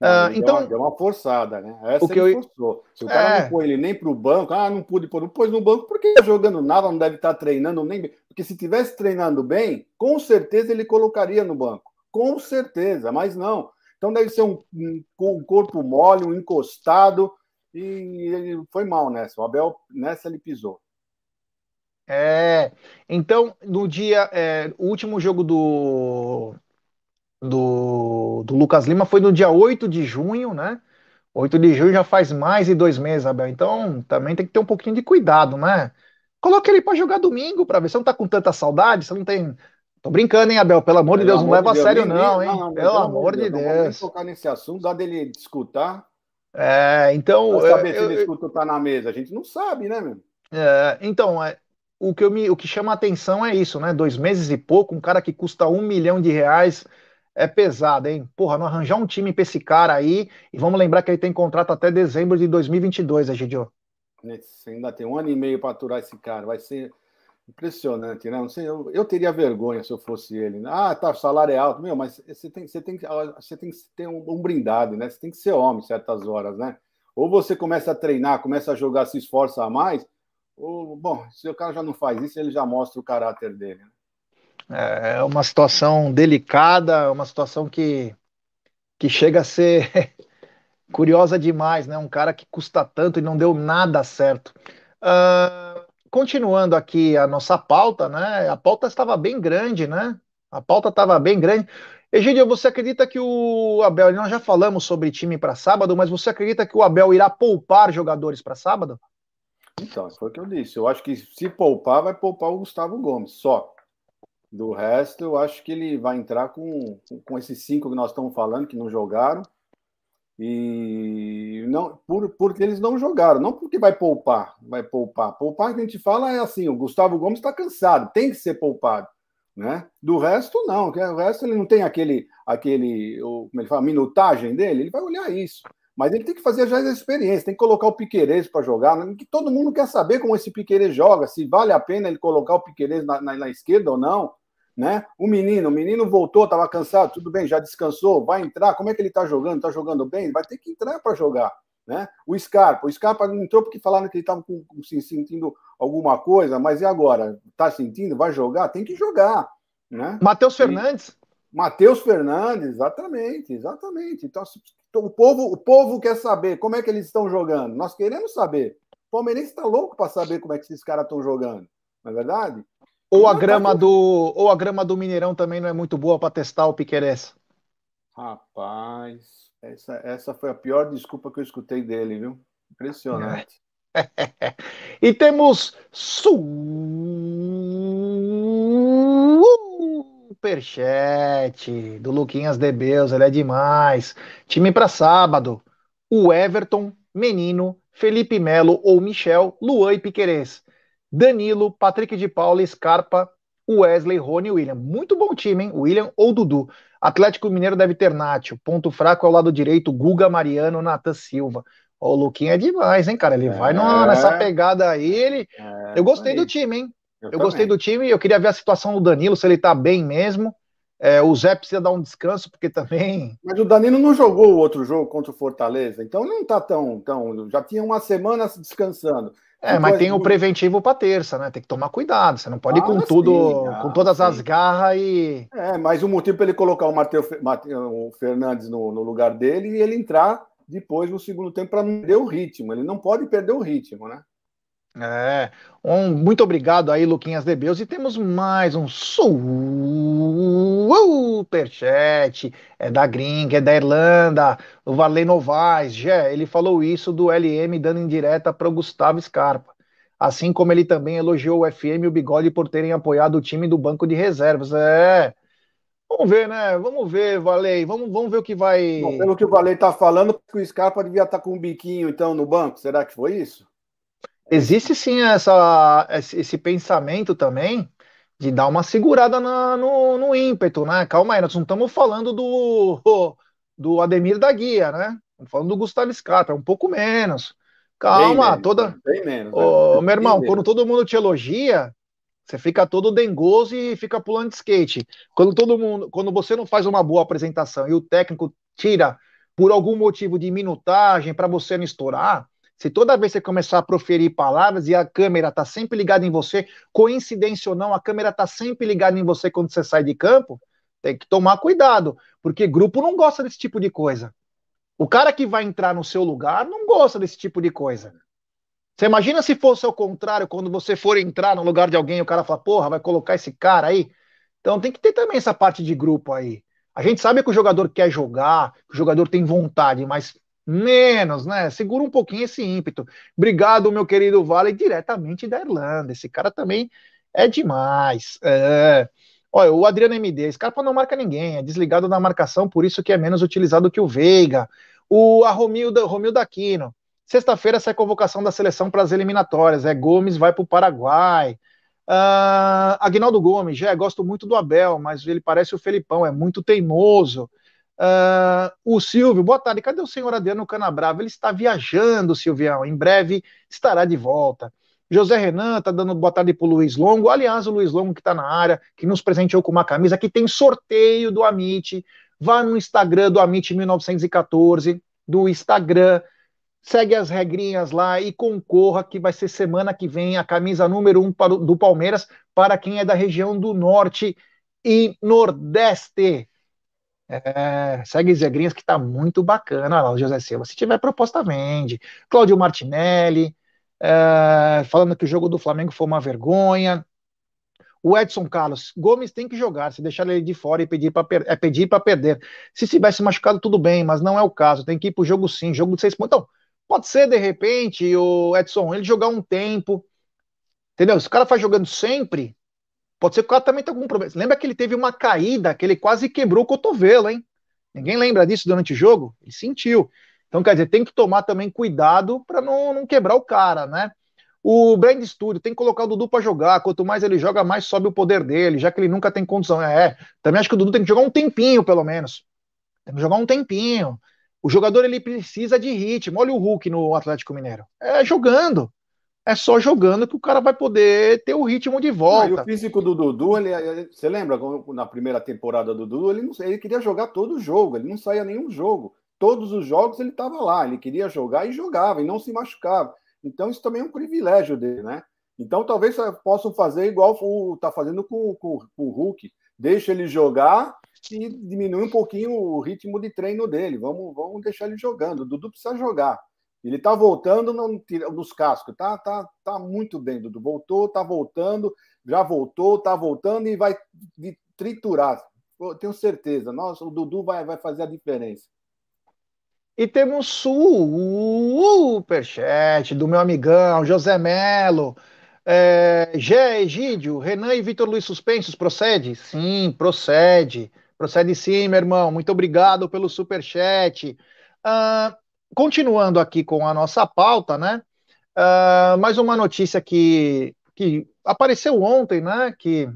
Uh, então, deu uma, deu uma, forçada, né? Essa o que ele eu... forçou. Se o cara é... não pôs ele nem para o banco, ah, não pude pôr, não pôs no banco porque tá jogando nada, não deve estar tá treinando nem Porque se tivesse treinando bem, com certeza ele colocaria no banco. Com certeza, mas não. Então deve ser um, um, um corpo mole, um encostado, e ele foi mal nessa. O Abel, nessa ele pisou. É, então, no dia, é, o último jogo do, do, do Lucas Lima foi no dia 8 de junho, né? 8 de junho já faz mais de dois meses, Abel. Então também tem que ter um pouquinho de cuidado, né? Coloca ele para jogar domingo para ver. Você não tá com tanta saudade, você não tem. Tô brincando, hein, Abel? Pelo amor de Deus, não leva a sério, não, hein? Não, Pelo amor de Deus. Não vou tocar nesse assunto, dá dele escutar. É, então. Pra saber eu, se ele escuta tá na mesa. A gente não sabe, né, meu? É, então, é, o, que eu me, o que chama a atenção é isso, né? Dois meses e pouco, um cara que custa um milhão de reais é pesado, hein? Porra, não arranjar um time pra esse cara aí. E vamos lembrar que ele tem contrato até dezembro de 2022, Egidio. Você ainda tem um ano e meio para aturar esse cara. Vai ser impressionante, né? Não sei, eu, eu, teria vergonha se eu fosse ele. Ah, tá, o salário é alto. Meu, mas você tem, você tem, você tem que ter um, um brindado, né? Você tem que ser homem certas horas, né? Ou você começa a treinar, começa a jogar, se esforça mais. Ou, bom, se o cara já não faz isso, ele já mostra o caráter dele. Né? É uma situação delicada, uma situação que, que chega a ser curiosa demais, né? Um cara que custa tanto e não deu nada certo. Uh, continuando aqui a nossa pauta, né? A pauta estava bem grande, né? A pauta estava bem grande. Egídio, você acredita que o Abel, nós já falamos sobre time para sábado, mas você acredita que o Abel irá poupar jogadores para sábado? Então, foi o que eu disse. Eu acho que se poupar, vai poupar o Gustavo Gomes, só. Do resto, eu acho que ele vai entrar com, com esses cinco que nós estamos falando, que não jogaram. E não por, porque eles não jogaram, não porque vai poupar, vai poupar. Poupar que a gente fala é assim: o Gustavo Gomes está cansado, tem que ser poupado. Né? Do resto, não. O resto ele não tem aquele, aquele como ele fala, minutagem dele, ele vai olhar isso. Mas ele tem que fazer já a experiência, tem que colocar o Piquerez para jogar. Né? Que todo mundo quer saber como esse Piquerez joga, se vale a pena ele colocar o Piquerez na, na, na esquerda ou não. Né? O menino, o menino voltou, estava cansado, tudo bem, já descansou, vai entrar. Como é que ele está jogando? Está jogando bem? Vai ter que entrar para jogar. Né? O Scarpa, o Scarpa não entrou porque falaram que ele estava se sentindo alguma coisa, mas e agora? Está sentindo? Vai jogar? Tem que jogar. Né? Matheus Fernandes. Matheus Fernandes, exatamente, exatamente. Então, o povo, o povo quer saber como é que eles estão jogando. Nós queremos saber. O Palmeirense está louco para saber como é que esses caras estão jogando. Não é verdade? Ou a grama do ou a grama do Mineirão também não é muito boa para testar o Piqueires. Rapaz, essa, essa foi a pior desculpa que eu escutei dele, viu? Impressionante. e temos su superchat do Luquinhas de Beus, ele é demais. Time para sábado: o Everton, Menino, Felipe Melo ou Michel, Luan e Piquerez. Danilo, Patrick de Paula, Scarpa, Wesley, Rony e William. Muito bom time, hein? William ou Dudu. Atlético Mineiro deve ter Nátio. Ponto fraco ao lado direito, Guga Mariano, Natan Silva. O Luquinha é demais, hein, cara? Ele é... vai nessa pegada aí. Ele... É, eu gostei do time, hein? Eu, eu gostei do time, eu queria ver a situação do Danilo, se ele tá bem mesmo. É, o Zé precisa dar um descanso, porque também. Mas o Danilo não jogou o outro jogo contra o Fortaleza, então não tá tão. tão já tinha uma semana descansando. É, mas tem o preventivo para terça, né? Tem que tomar cuidado. Você não pode ah, ir com tudo, ah, com todas sim. as garras e. É, mas o motivo para ele colocar o Matheus Fernandes no, no, lugar dele e ele entrar depois no segundo tempo para não perder o ritmo. Ele não pode perder o ritmo, né? É, um, muito obrigado aí, Luquinhas de Beus. E temos mais um superchat. É da gringa, é da Irlanda. O Varley Novaes, Gé, ele falou isso do LM dando indireta para o Gustavo Scarpa. Assim como ele também elogiou o FM e o Bigode por terem apoiado o time do banco de reservas. É. Vamos ver, né? Vamos ver, Valei. Vamos, vamos ver o que vai. Bom, pelo que o Valei está falando, o Scarpa devia estar tá com um biquinho, então, no banco. Será que foi isso? Existe sim essa, esse pensamento também de dar uma segurada na, no, no ímpeto, né? Calma aí, nós não estamos falando do, do Ademir da Guia, né? Estamos falando do Gustavo Scarpa, é um pouco menos. Calma, bem menos, toda. Bem menos. Ô, meu irmão, quando todo mundo te elogia, você fica todo dengoso e fica pulando de skate. Quando todo mundo, quando você não faz uma boa apresentação e o técnico tira por algum motivo de minutagem para você não estourar, se toda vez você começar a proferir palavras e a câmera está sempre ligada em você, coincidência ou não, a câmera está sempre ligada em você quando você sai de campo, tem que tomar cuidado, porque grupo não gosta desse tipo de coisa. O cara que vai entrar no seu lugar não gosta desse tipo de coisa. Você imagina se fosse ao contrário, quando você for entrar no lugar de alguém, o cara fala, porra, vai colocar esse cara aí. Então tem que ter também essa parte de grupo aí. A gente sabe que o jogador quer jogar, que o jogador tem vontade, mas Menos, né? Segura um pouquinho esse ímpeto. Obrigado, meu querido Vale, diretamente da Irlanda. Esse cara também é demais. É... Olha, o Adriano MD, Scarpa não marca ninguém, é desligado da marcação, por isso que é menos utilizado que o Veiga. O a Romilda, Romilda Aquino. Sexta-feira sai convocação da seleção para as eliminatórias. É Gomes vai para o Paraguai. Uh, Agnaldo Gomes, já gosto muito do Abel, mas ele parece o Felipão, é muito teimoso. Uh, o Silvio, boa tarde. Cadê o senhor Adriano Canabrava? Ele está viajando, Silvião. Em breve estará de volta. José Renan está dando boa tarde para o Luiz Longo. Aliás, o Luiz Longo que está na área, que nos presenteou com uma camisa que tem sorteio do Amit. Vá no Instagram do Amit 1914, do Instagram. Segue as regrinhas lá e concorra, que vai ser semana que vem a camisa número um para, do Palmeiras para quem é da região do Norte e Nordeste. É, segue Zegrinhas que tá muito bacana. Olha lá, o José Silva. Se tiver proposta, vende. Cláudio Martinelli, é, falando que o jogo do Flamengo foi uma vergonha. O Edson Carlos, Gomes tem que jogar. Se deixar ele de fora e pedir para per é pedir para perder. Se tivesse machucado, tudo bem, mas não é o caso. Tem que ir pro jogo sim, jogo de seis pontos. Então, pode ser de repente o Edson ele jogar um tempo. Entendeu? Se o cara faz jogando sempre, Pode ser que o cara também tenha algum problema. Lembra que ele teve uma caída, que ele quase quebrou o cotovelo, hein? Ninguém lembra disso durante o jogo? Ele sentiu. Então, quer dizer, tem que tomar também cuidado para não, não, quebrar o cara, né? O Brand Studio tem que colocar o Dudu para jogar. Quanto mais ele joga, mais sobe o poder dele, já que ele nunca tem condição. É, também acho que o Dudu tem que jogar um tempinho, pelo menos. Tem que jogar um tempinho. O jogador ele precisa de ritmo. Olha o Hulk no Atlético Mineiro. É jogando. É só jogando que o cara vai poder ter o ritmo de volta. Ah, o físico do Dudu, ele, você lembra na primeira temporada do Dudu, ele, não, ele queria jogar todo o jogo, ele não saía nenhum jogo. Todos os jogos ele estava lá, ele queria jogar e jogava, e não se machucava. Então, isso também é um privilégio dele, né? Então, talvez possam fazer igual o tá fazendo com, com, com o Hulk. Deixa ele jogar e diminui um pouquinho o ritmo de treino dele. Vamos, vamos deixar ele jogando. O Dudu precisa jogar. Ele está voltando no, nos cascos. Tá, tá, tá muito bem, Dudu. Voltou, tá voltando, já voltou, tá voltando e vai triturar. Eu tenho certeza. Nossa, o Dudu vai, vai fazer a diferença. E temos superchat do meu amigão José Melo. É, Gé, Egídio, Renan e Vitor Luiz Suspensos, procede? Sim, procede. Procede sim, meu irmão. Muito obrigado pelo superchat. Uh, continuando aqui com a nossa pauta, né? Uh, mais uma notícia que, que apareceu ontem, né? Que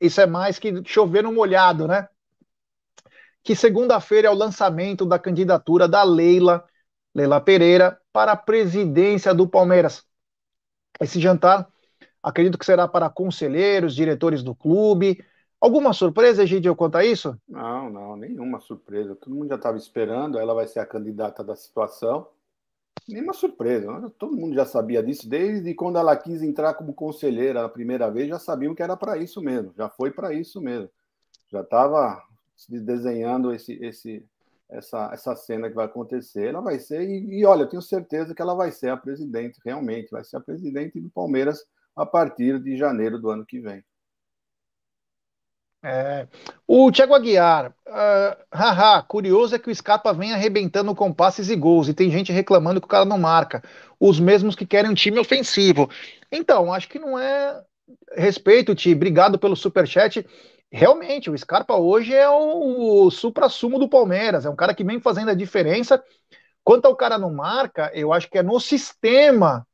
isso é mais que chover no molhado, né? Que segunda-feira é o lançamento da candidatura da Leila, Leila Pereira, para a presidência do Palmeiras. Esse jantar, acredito que será para conselheiros, diretores do clube, Alguma surpresa, Egidio, quanto a isso? Não, não, nenhuma surpresa. Todo mundo já estava esperando, ela vai ser a candidata da situação. Nenhuma surpresa, né? todo mundo já sabia disso, desde quando ela quis entrar como conselheira a primeira vez, já sabiam que era para isso mesmo, já foi para isso mesmo. Já estava desenhando esse, esse, essa, essa cena que vai acontecer. Ela vai ser, e, e olha, eu tenho certeza que ela vai ser a presidente, realmente, vai ser a presidente do Palmeiras a partir de janeiro do ano que vem. É. O Thiago Aguiar, uh, haha, curioso é que o Scarpa vem arrebentando com passes e gols, e tem gente reclamando que o cara não marca. Os mesmos que querem um time ofensivo. Então, acho que não é. Respeito, Ti, obrigado pelo superchat. Realmente, o Scarpa hoje é o, o supra-sumo do Palmeiras, é um cara que vem fazendo a diferença. Quanto ao cara não marca, eu acho que é no sistema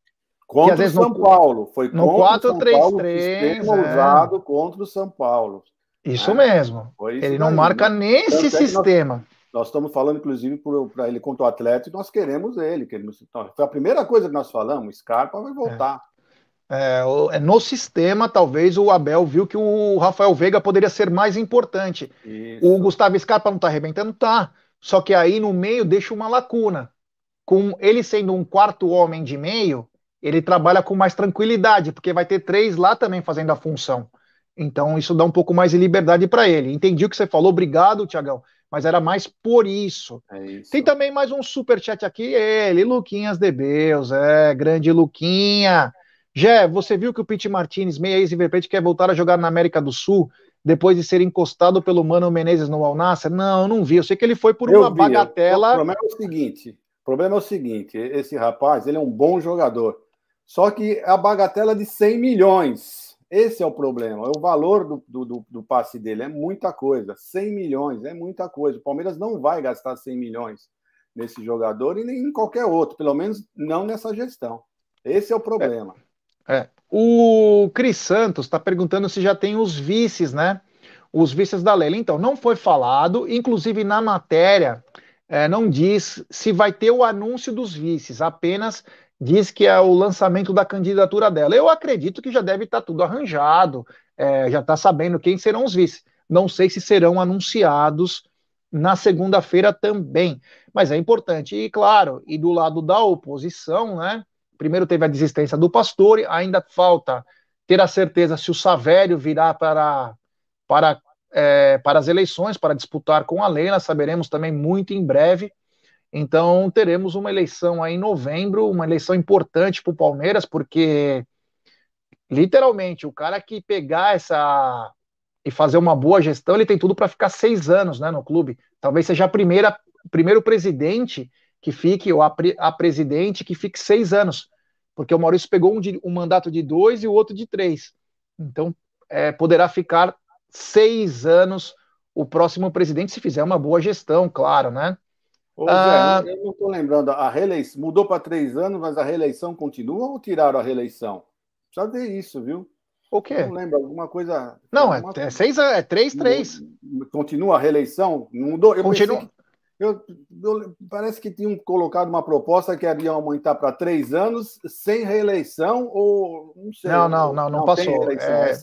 Contra o São no, Paulo. Foi no 4-3-3. É. usado contra o São Paulo. Isso né? mesmo. Isso ele não marca né? nesse sistema. Nós, nós, estamos falando, inclusive, para ele contra o Atlético, nós queremos ele. Que ele então, foi a primeira coisa que nós falamos: Scarpa vai voltar. É. É, no sistema, talvez o Abel viu que o Rafael Veiga poderia ser mais importante. Isso. O Gustavo Scarpa não está arrebentando? Tá. Só que aí no meio deixa uma lacuna. Com ele sendo um quarto homem de meio, ele trabalha com mais tranquilidade, porque vai ter três lá também fazendo a função. Então, isso dá um pouco mais de liberdade para ele. Entendi o que você falou, obrigado, Tiagão. Mas era mais por isso. É isso. Tem também mais um super chat aqui, ele, Luquinhas de Beus, é, grande Luquinha. Jé, você viu que o Pete Martinez, meia ex-River quer voltar a jogar na América do Sul depois de ser encostado pelo Mano Menezes no Alnasser? Não, eu não vi. Eu sei que ele foi por eu uma vi. bagatela. O problema é o seguinte, o problema é o seguinte, esse rapaz, ele é um bom jogador. Só que a bagatela de 100 milhões. Esse é o problema. O valor do, do, do, passe dele é muita coisa. 100 milhões é muita coisa. O Palmeiras não vai gastar 100 milhões nesse jogador e nem em qualquer outro, pelo menos não nessa gestão. Esse é o problema. É. é. O Cris Santos está perguntando se já tem os vices, né? Os vices da Leila. Então, não foi falado, inclusive na matéria, é, não diz se vai ter o anúncio dos vices, apenas diz que é o lançamento da candidatura dela. Eu acredito que já deve estar tá tudo arranjado, é, já está sabendo quem serão os vice. Não sei se serão anunciados na segunda-feira também, mas é importante. E claro, e do lado da oposição, né? Primeiro teve a desistência do Pastore, ainda falta ter a certeza se o Savério virá para, para, é, para as eleições, para disputar com a Leila, saberemos também muito em breve. Então teremos uma eleição aí em novembro, uma eleição importante para o Palmeiras, porque literalmente o cara que pegar essa e fazer uma boa gestão, ele tem tudo para ficar seis anos né, no clube. Talvez seja a primeira, primeiro presidente que fique, ou a, a presidente que fique seis anos, porque o Maurício pegou um, de, um mandato de dois e o outro de três. Então é, poderá ficar seis anos o próximo presidente se fizer uma boa gestão, claro, né? Ô, ah, Zé, eu não estou lembrando, a reeleição mudou para três anos, mas a reeleição continua ou tiraram a reeleição? Precisa ver isso, viu? O quê? Não lembro, alguma coisa. Não, alguma... é, é seis, é três, três. Continua a reeleição? Não mudou? Eu Continua. Eu, eu, parece que tinham colocado uma proposta que ia aumentar para três anos sem reeleição, ou não sei. Não, não, não, não, não passou. É, é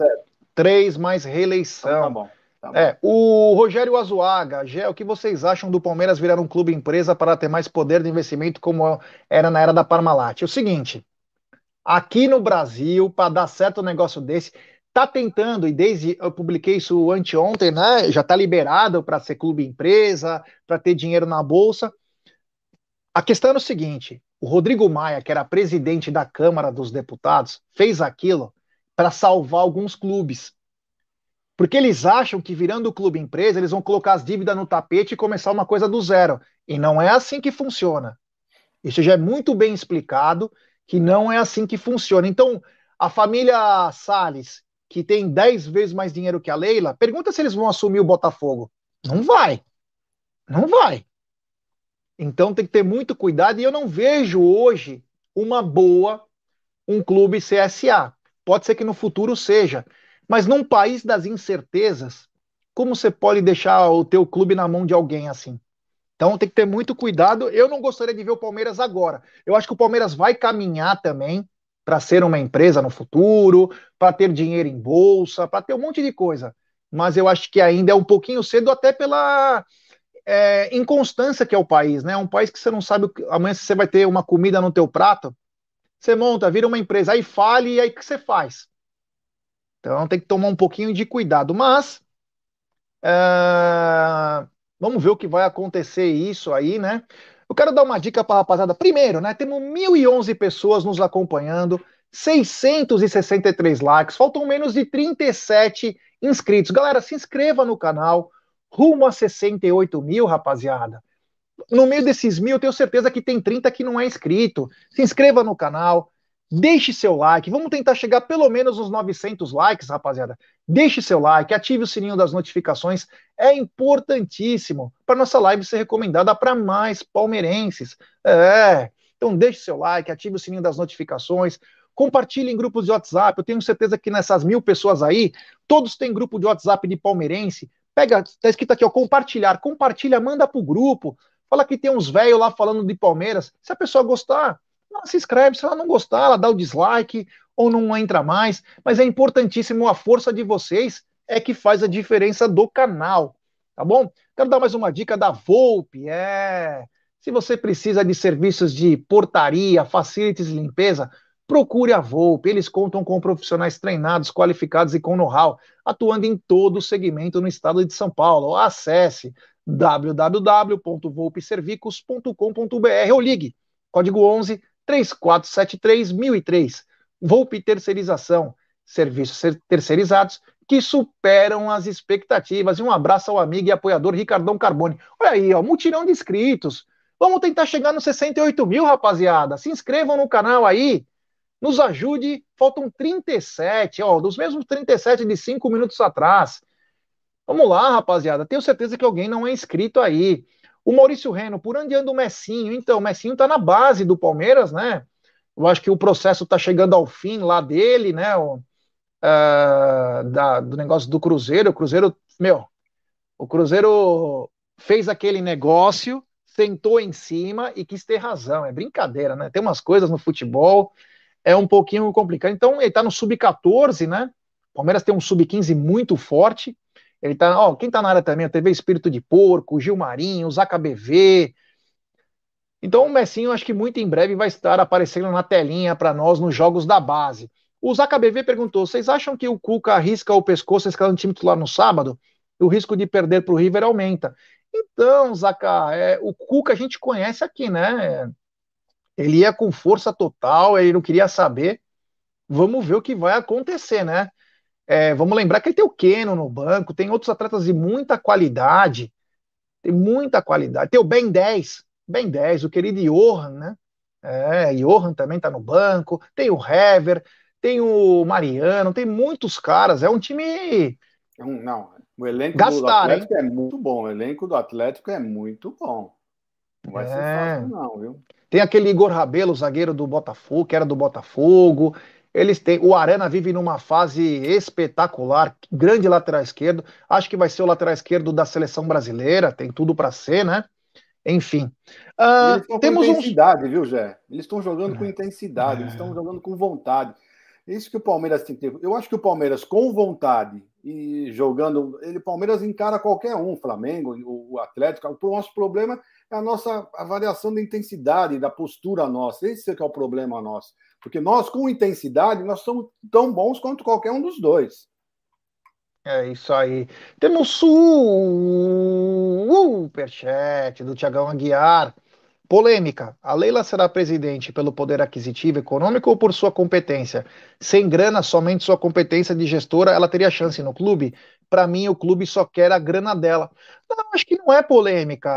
três mais reeleição. Então, tá bom. Tá é, o Rogério Azuaga, Gé, o que vocês acham do Palmeiras virar um clube empresa para ter mais poder de investimento como era na era da Parmalat? É o seguinte, aqui no Brasil, para dar certo um negócio desse, tá tentando, e desde eu publiquei isso anteontem, né? Já tá liberado para ser clube empresa, para ter dinheiro na bolsa. A questão é o seguinte: o Rodrigo Maia, que era presidente da Câmara dos Deputados, fez aquilo para salvar alguns clubes. Porque eles acham que virando o clube empresa, eles vão colocar as dívidas no tapete e começar uma coisa do zero. E não é assim que funciona. Isso já é muito bem explicado que não é assim que funciona. Então, a família Salles, que tem 10 vezes mais dinheiro que a Leila, pergunta se eles vão assumir o Botafogo. Não vai. Não vai. Então tem que ter muito cuidado e eu não vejo hoje uma boa um clube CSA. Pode ser que no futuro seja, mas num país das incertezas, como você pode deixar o teu clube na mão de alguém assim? Então tem que ter muito cuidado. Eu não gostaria de ver o Palmeiras agora. Eu acho que o Palmeiras vai caminhar também para ser uma empresa no futuro, para ter dinheiro em bolsa, para ter um monte de coisa. Mas eu acho que ainda é um pouquinho cedo, até pela é, inconstância que é o país, né? É um país que você não sabe amanhã se você vai ter uma comida no teu prato. Você monta, vira uma empresa, aí fale e aí o que você faz? Então tem que tomar um pouquinho de cuidado. Mas é, Vamos ver o que vai acontecer isso aí, né? Eu quero dar uma dica para a rapaziada. Primeiro, né? Temos 1.011 pessoas nos acompanhando, 663 likes, faltam menos de 37 inscritos. Galera, se inscreva no canal, rumo a 68 mil, rapaziada. No meio desses mil, eu tenho certeza que tem 30 que não é inscrito. Se inscreva no canal, Deixe seu like, vamos tentar chegar pelo menos nos 900 likes, rapaziada. Deixe seu like, ative o sininho das notificações, é importantíssimo para nossa live ser recomendada para mais palmeirenses. É, então deixe seu like, ative o sininho das notificações, compartilhe em grupos de WhatsApp. Eu tenho certeza que nessas mil pessoas aí, todos têm grupo de WhatsApp de palmeirense. Pega, tá escrito aqui, ó, compartilhar, compartilha, manda pro grupo. Fala que tem uns velhos lá falando de Palmeiras. Se a pessoa gostar, ela se inscreve, se ela não gostar, ela dá o dislike ou não entra mais. Mas é importantíssimo a força de vocês é que faz a diferença do canal, tá bom? Quero dar mais uma dica da Volpe, é... Se você precisa de serviços de portaria, facilities e limpeza, procure a Volpe. Eles contam com profissionais treinados, qualificados e com know-how, atuando em todo o segmento no estado de São Paulo. Acesse www.volpeservicos.com.br ou ligue código 11 3473 1003. Volpe Terceirização, serviços terceirizados que superam as expectativas. E um abraço ao amigo e apoiador Ricardão Carbone. Olha aí, ó, mutirão de inscritos. Vamos tentar chegar nos 68 mil, rapaziada. Se inscrevam no canal aí. Nos ajude. Faltam 37, ó, dos mesmos 37 de 5 minutos atrás. Vamos lá, rapaziada. Tenho certeza que alguém não é inscrito aí. O Maurício Reno, por onde anda o Messinho? Então, o Messinho está na base do Palmeiras, né? Eu acho que o processo está chegando ao fim lá dele, né? O, uh, da, do negócio do Cruzeiro. O Cruzeiro, meu, o Cruzeiro fez aquele negócio, sentou em cima e quis ter razão. É brincadeira, né? Tem umas coisas no futebol, é um pouquinho complicado. Então, ele está no sub-14, né? O Palmeiras tem um sub-15 muito forte. Ele tá, ó, quem tá na área também, a TV Espírito de Porco, Gilmarinho, Zaca BV. Então o Messinho, acho que muito em breve vai estar aparecendo na telinha para nós nos jogos da base. O Zaca BV perguntou: vocês acham que o Cuca arrisca o pescoço escalando time titular no sábado? O risco de perder para o River aumenta. Então, Zaca, é, o Cuca a gente conhece aqui, né? Ele ia com força total, ele não queria saber. Vamos ver o que vai acontecer, né? É, vamos lembrar que ele tem o Keno no banco, tem outros atletas de muita qualidade, tem muita qualidade. Tem o Ben 10, Ben 10, o querido Johan, né? É, Johan também está no banco, tem o Hever, tem o Mariano, tem muitos caras, é um time. Não, o elenco Gastar, do Atlético hein? é muito bom, o elenco do Atlético é muito bom. Não vai é. ser fácil, não, viu? Tem aquele Igor Rabelo, zagueiro do Botafogo, que era do Botafogo. Eles têm. O Arana vive numa fase espetacular, grande lateral esquerdo. Acho que vai ser o lateral esquerdo da seleção brasileira, tem tudo para ser, né? Enfim. Uh, temos com intensidade, viu, Jé? Eles estão jogando com intensidade, eles estão jogando com vontade. Isso que o Palmeiras tem que ter. Eu acho que o Palmeiras, com vontade e jogando, ele Palmeiras encara qualquer um, Flamengo, o, o Atlético. O nosso problema é a nossa avaliação da intensidade, da postura nossa. Esse é que é o problema nosso. Porque nós, com intensidade, nós somos tão bons quanto qualquer um dos dois. É isso aí. Temos superchat do Tiagão Aguiar. Polêmica. A Leila será presidente pelo poder aquisitivo econômico ou por sua competência? Sem grana, somente sua competência de gestora, ela teria chance no clube? Para mim, o clube só quer a grana dela. Não, acho que não é polêmica,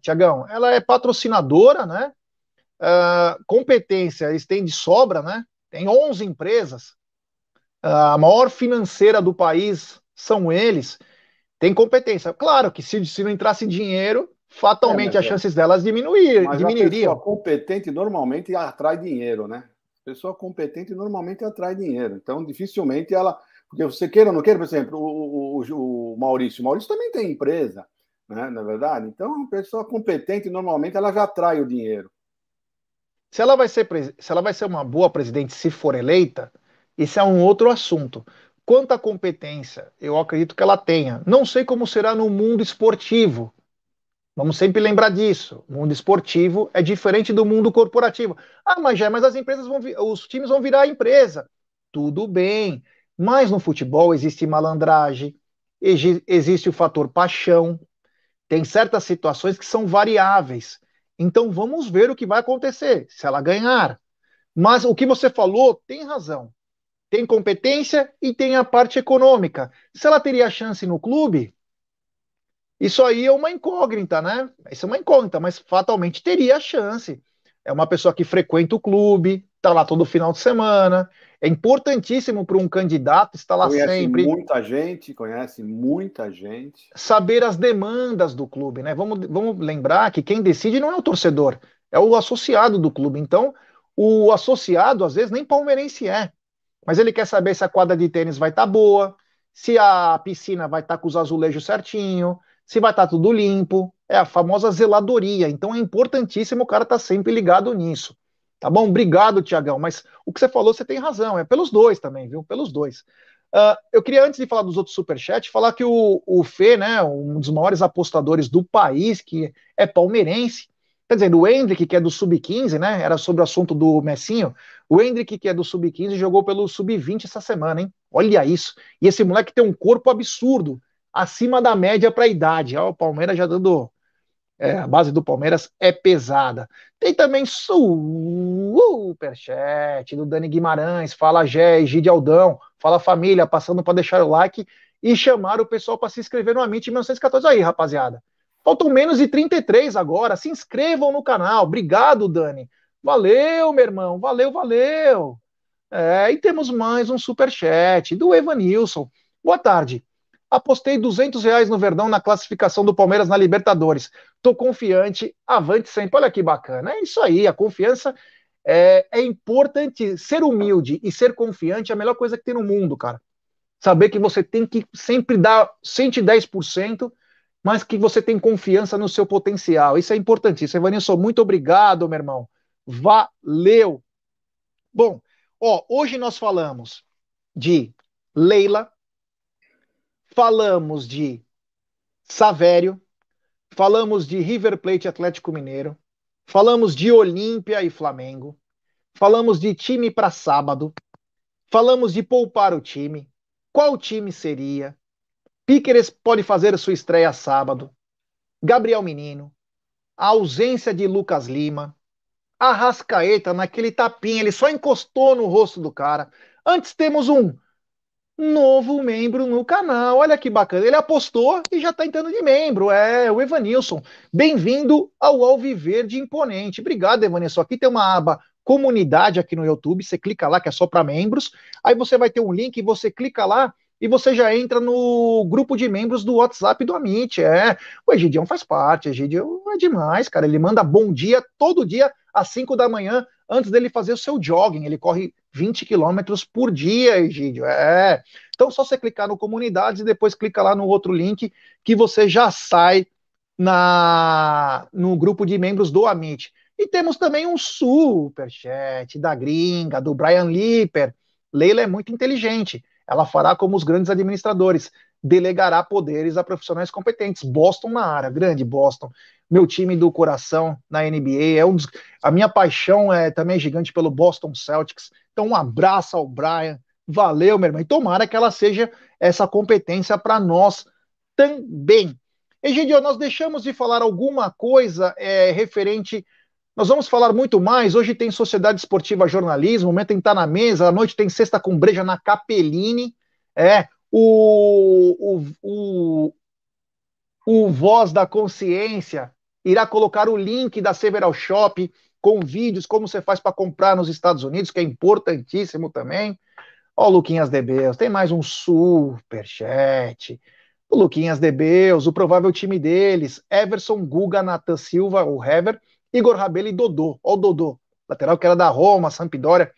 Tiagão. Ela é patrocinadora, né? Uh, competência, eles têm de sobra, né? Tem 11 empresas. Uh, a maior financeira do país são eles. Tem competência. Claro que se, se não entrasse dinheiro, fatalmente é, as é. chances delas diminuir, mas diminuiriam. A pessoa competente normalmente atrai dinheiro, né? A pessoa competente normalmente atrai dinheiro. Então, dificilmente ela. Porque você queira ou não queira, por exemplo, o, o, o Maurício. O Maurício também tem empresa, né? Na verdade? Então, uma pessoa competente normalmente ela já atrai o dinheiro. Se ela vai ser, se ela vai ser uma boa presidente se for eleita, isso é um outro assunto. Quanto à competência, eu acredito que ela tenha. Não sei como será no mundo esportivo, Vamos sempre lembrar disso. O mundo esportivo é diferente do mundo corporativo. Ah, mas já, mas as empresas vão, os times vão virar empresa. Tudo bem. Mas no futebol existe malandragem, existe o fator paixão. Tem certas situações que são variáveis. Então vamos ver o que vai acontecer se ela ganhar. Mas o que você falou tem razão. Tem competência e tem a parte econômica. Se ela teria chance no clube, isso aí é uma incógnita, né? Isso é uma incógnita, mas fatalmente teria chance. É uma pessoa que frequenta o clube, está lá todo final de semana. É importantíssimo para um candidato estar lá conhece sempre. Muita gente, conhece muita gente. Saber as demandas do clube, né? Vamos, vamos lembrar que quem decide não é o torcedor, é o associado do clube. Então, o associado, às vezes, nem palmeirense é. Mas ele quer saber se a quadra de tênis vai estar tá boa, se a piscina vai estar tá com os azulejos certinho, se vai estar tá tudo limpo, é a famosa zeladoria. Então é importantíssimo o cara estar tá sempre ligado nisso. Tá bom? Obrigado, Tiagão. Mas o que você falou, você tem razão. É pelos dois também, viu? Pelos dois. Uh, eu queria, antes de falar dos outros superchats, falar que o, o Fê, né, um dos maiores apostadores do país, que é palmeirense, quer dizer, o Hendrick, que é do Sub-15, né, era sobre o assunto do Messinho, o Hendrick, que é do Sub-15, jogou pelo Sub-20 essa semana, hein? Olha isso. E esse moleque tem um corpo absurdo acima da média para a idade. Ó, o Palmeiras já dando. É, a base do Palmeiras é pesada. Tem também superchat do Dani Guimarães, fala Gé, Gide Aldão, fala família, passando para deixar o like e chamar o pessoal para se inscrever no Amit 1914 aí, rapaziada. Faltam menos de 33 agora. Se inscrevam no canal. Obrigado, Dani. Valeu, meu irmão. Valeu, valeu. É, e temos mais um super chat do Evanilson. Boa tarde. Apostei 200 reais no Verdão na classificação do Palmeiras na Libertadores. Tô confiante, avante sempre. Olha que bacana. É isso aí, a confiança é, é importante. Ser humilde e ser confiante é a melhor coisa que tem no mundo, cara. Saber que você tem que sempre dar 110%, mas que você tem confiança no seu potencial. Isso é importantíssimo. Evanilson, muito obrigado, meu irmão. Valeu! Bom, ó, hoje nós falamos de Leila, falamos de Savério, falamos de River Plate Atlético Mineiro, falamos de Olímpia e Flamengo, falamos de time para sábado, falamos de poupar o time, qual time seria, Piqueres pode fazer sua estreia sábado, Gabriel Menino, a ausência de Lucas Lima, Arrascaeta naquele tapinha, ele só encostou no rosto do cara. Antes temos um novo membro no canal. Olha que bacana. Ele apostou e já está entrando de membro. É o Evanilson. Bem-vindo ao Alviverde Imponente. Obrigado, Evanilson. Aqui tem uma aba comunidade aqui no YouTube. Você clica lá, que é só para membros. Aí você vai ter um link, você clica lá e você já entra no grupo de membros do WhatsApp do Amit. É, o Egidião faz parte, Egidião é demais, cara. Ele manda bom dia todo dia às 5 da manhã, antes dele fazer o seu jogging. Ele corre 20 quilômetros por dia, Egidio. É. Então, só você clicar no comunidades e depois clica lá no outro link que você já sai na no grupo de membros do Amit. E temos também um superchat da gringa, do Brian Lipper. Leila é muito inteligente. Ela fará como os grandes administradores, delegará poderes a profissionais competentes. Boston na área, grande Boston. Meu time do coração na NBA é um dos, a minha paixão é também gigante pelo Boston Celtics. Então um abraço ao Brian. Valeu, meu irmão. E tomara que ela seja essa competência para nós também. Egidio, nós deixamos de falar alguma coisa é, referente. Nós vamos falar muito mais. Hoje tem Sociedade Esportiva Jornalismo, o momento está na mesa, à noite tem Sexta com Breja na Capeline. É, o, o, o, o Voz da Consciência irá colocar o link da Several Shop com vídeos, como você faz para comprar nos Estados Unidos, que é importantíssimo também. Ó, o Luquinhas Debeus, tem mais um super chat o Luquinhas Debeus, o provável time deles, Everson, Guga, Natan Silva, o Hever, Igor Rabelo e Dodô. Ó o Dodô, lateral que era da Roma, Sampdoria,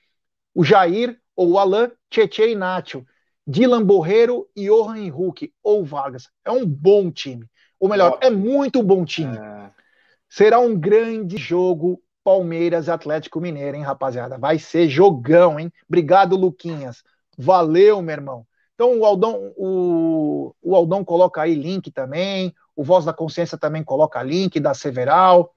o Jair, ou o Alain, Tietê e Nacho, Dylan Borreiro e Johan Henrique, ou Vargas. É um bom time. Ou melhor, é muito bom time. É... Será um grande jogo Palmeiras e Atlético Mineiro, hein, rapaziada? Vai ser jogão, hein? Obrigado, Luquinhas. Valeu, meu irmão. Então o Aldão, o, o Aldão coloca aí link também, o Voz da Consciência também coloca link da Several.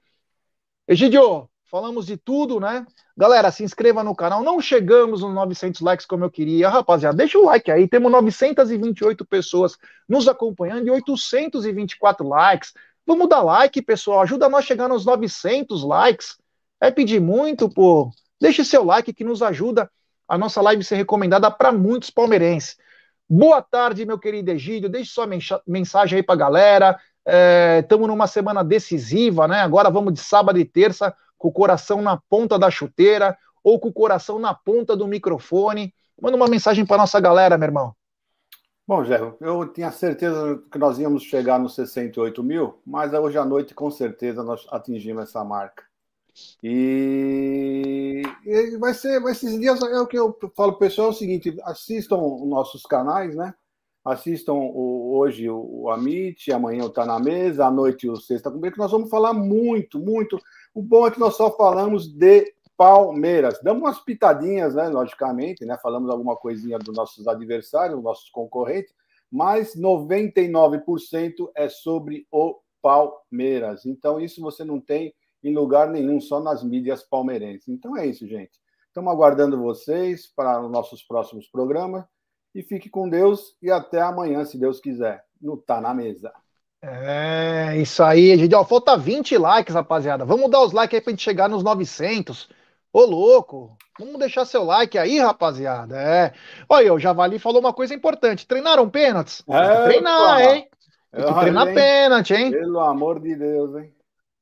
Egidio, falamos de tudo, né? Galera, se inscreva no canal. Não chegamos nos 900 likes como eu queria. Rapaziada, deixa o like aí. Temos 928 pessoas nos acompanhando e 824 likes. Vamos dar like, pessoal. Ajuda nós a chegar nos 900 likes. É pedir muito, pô. Deixe seu like que nos ajuda a nossa live ser recomendada para muitos palmeirenses. Boa tarde, meu querido Egídio. Deixe sua mensagem aí para a galera. Estamos é, numa semana decisiva, né? Agora vamos de sábado e terça com o coração na ponta da chuteira ou com o coração na ponta do microfone. Manda uma mensagem para nossa galera, meu irmão. Bom, Zé, eu tinha certeza que nós íamos chegar nos 68 mil, mas hoje à noite, com certeza, nós atingimos essa marca. E, e vai ser, vai esses dias é o que eu falo pessoal é o seguinte: assistam os nossos canais, né? Assistam o, hoje o, Amit, amanhã o Tá na Mesa, à noite o Sexta com que nós vamos falar muito, muito. O bom é que nós só falamos de Palmeiras. Damos umas pitadinhas, né? Logicamente, né? Falamos alguma coisinha dos nossos adversários, nossos concorrentes, mas 99% é sobre o Palmeiras. Então, isso você não tem em lugar nenhum, só nas mídias palmeirenses. Então é isso, gente. Estamos aguardando vocês para os nossos próximos programas. E fique com Deus e até amanhã, se Deus quiser. No Tá na Mesa. É, isso aí, gente. Ó, falta 20 likes, rapaziada. Vamos dar os likes aí pra gente chegar nos 900. Ô, louco. Vamos deixar seu like aí, rapaziada. É. Olha, o Javali falou uma coisa importante. Treinaram pênaltis? É, treinar, hein? Tem que treinar pênalti, hein? Pelo amor de Deus, hein?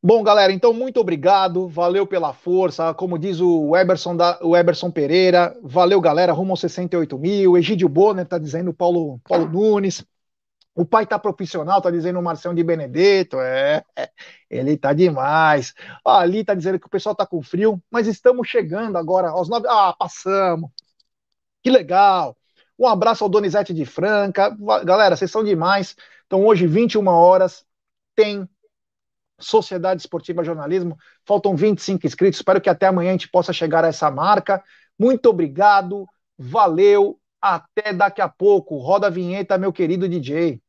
Bom, galera, então muito obrigado, valeu pela força, como diz o Eberson, da, o Eberson Pereira, valeu galera, rumo aos 68 mil, Egídio Bonner tá dizendo Paulo, Paulo Nunes, o pai tá profissional, tá dizendo o Marcelo de Benedetto, é, ele tá demais, ali tá dizendo que o pessoal tá com frio, mas estamos chegando agora aos nove, ah, passamos, que legal, um abraço ao Donizete de Franca, galera, vocês são demais, então hoje 21 horas tem Sociedade Esportiva Jornalismo. Faltam 25 inscritos. Espero que até amanhã a gente possa chegar a essa marca. Muito obrigado, valeu, até daqui a pouco. Roda a vinheta, meu querido DJ.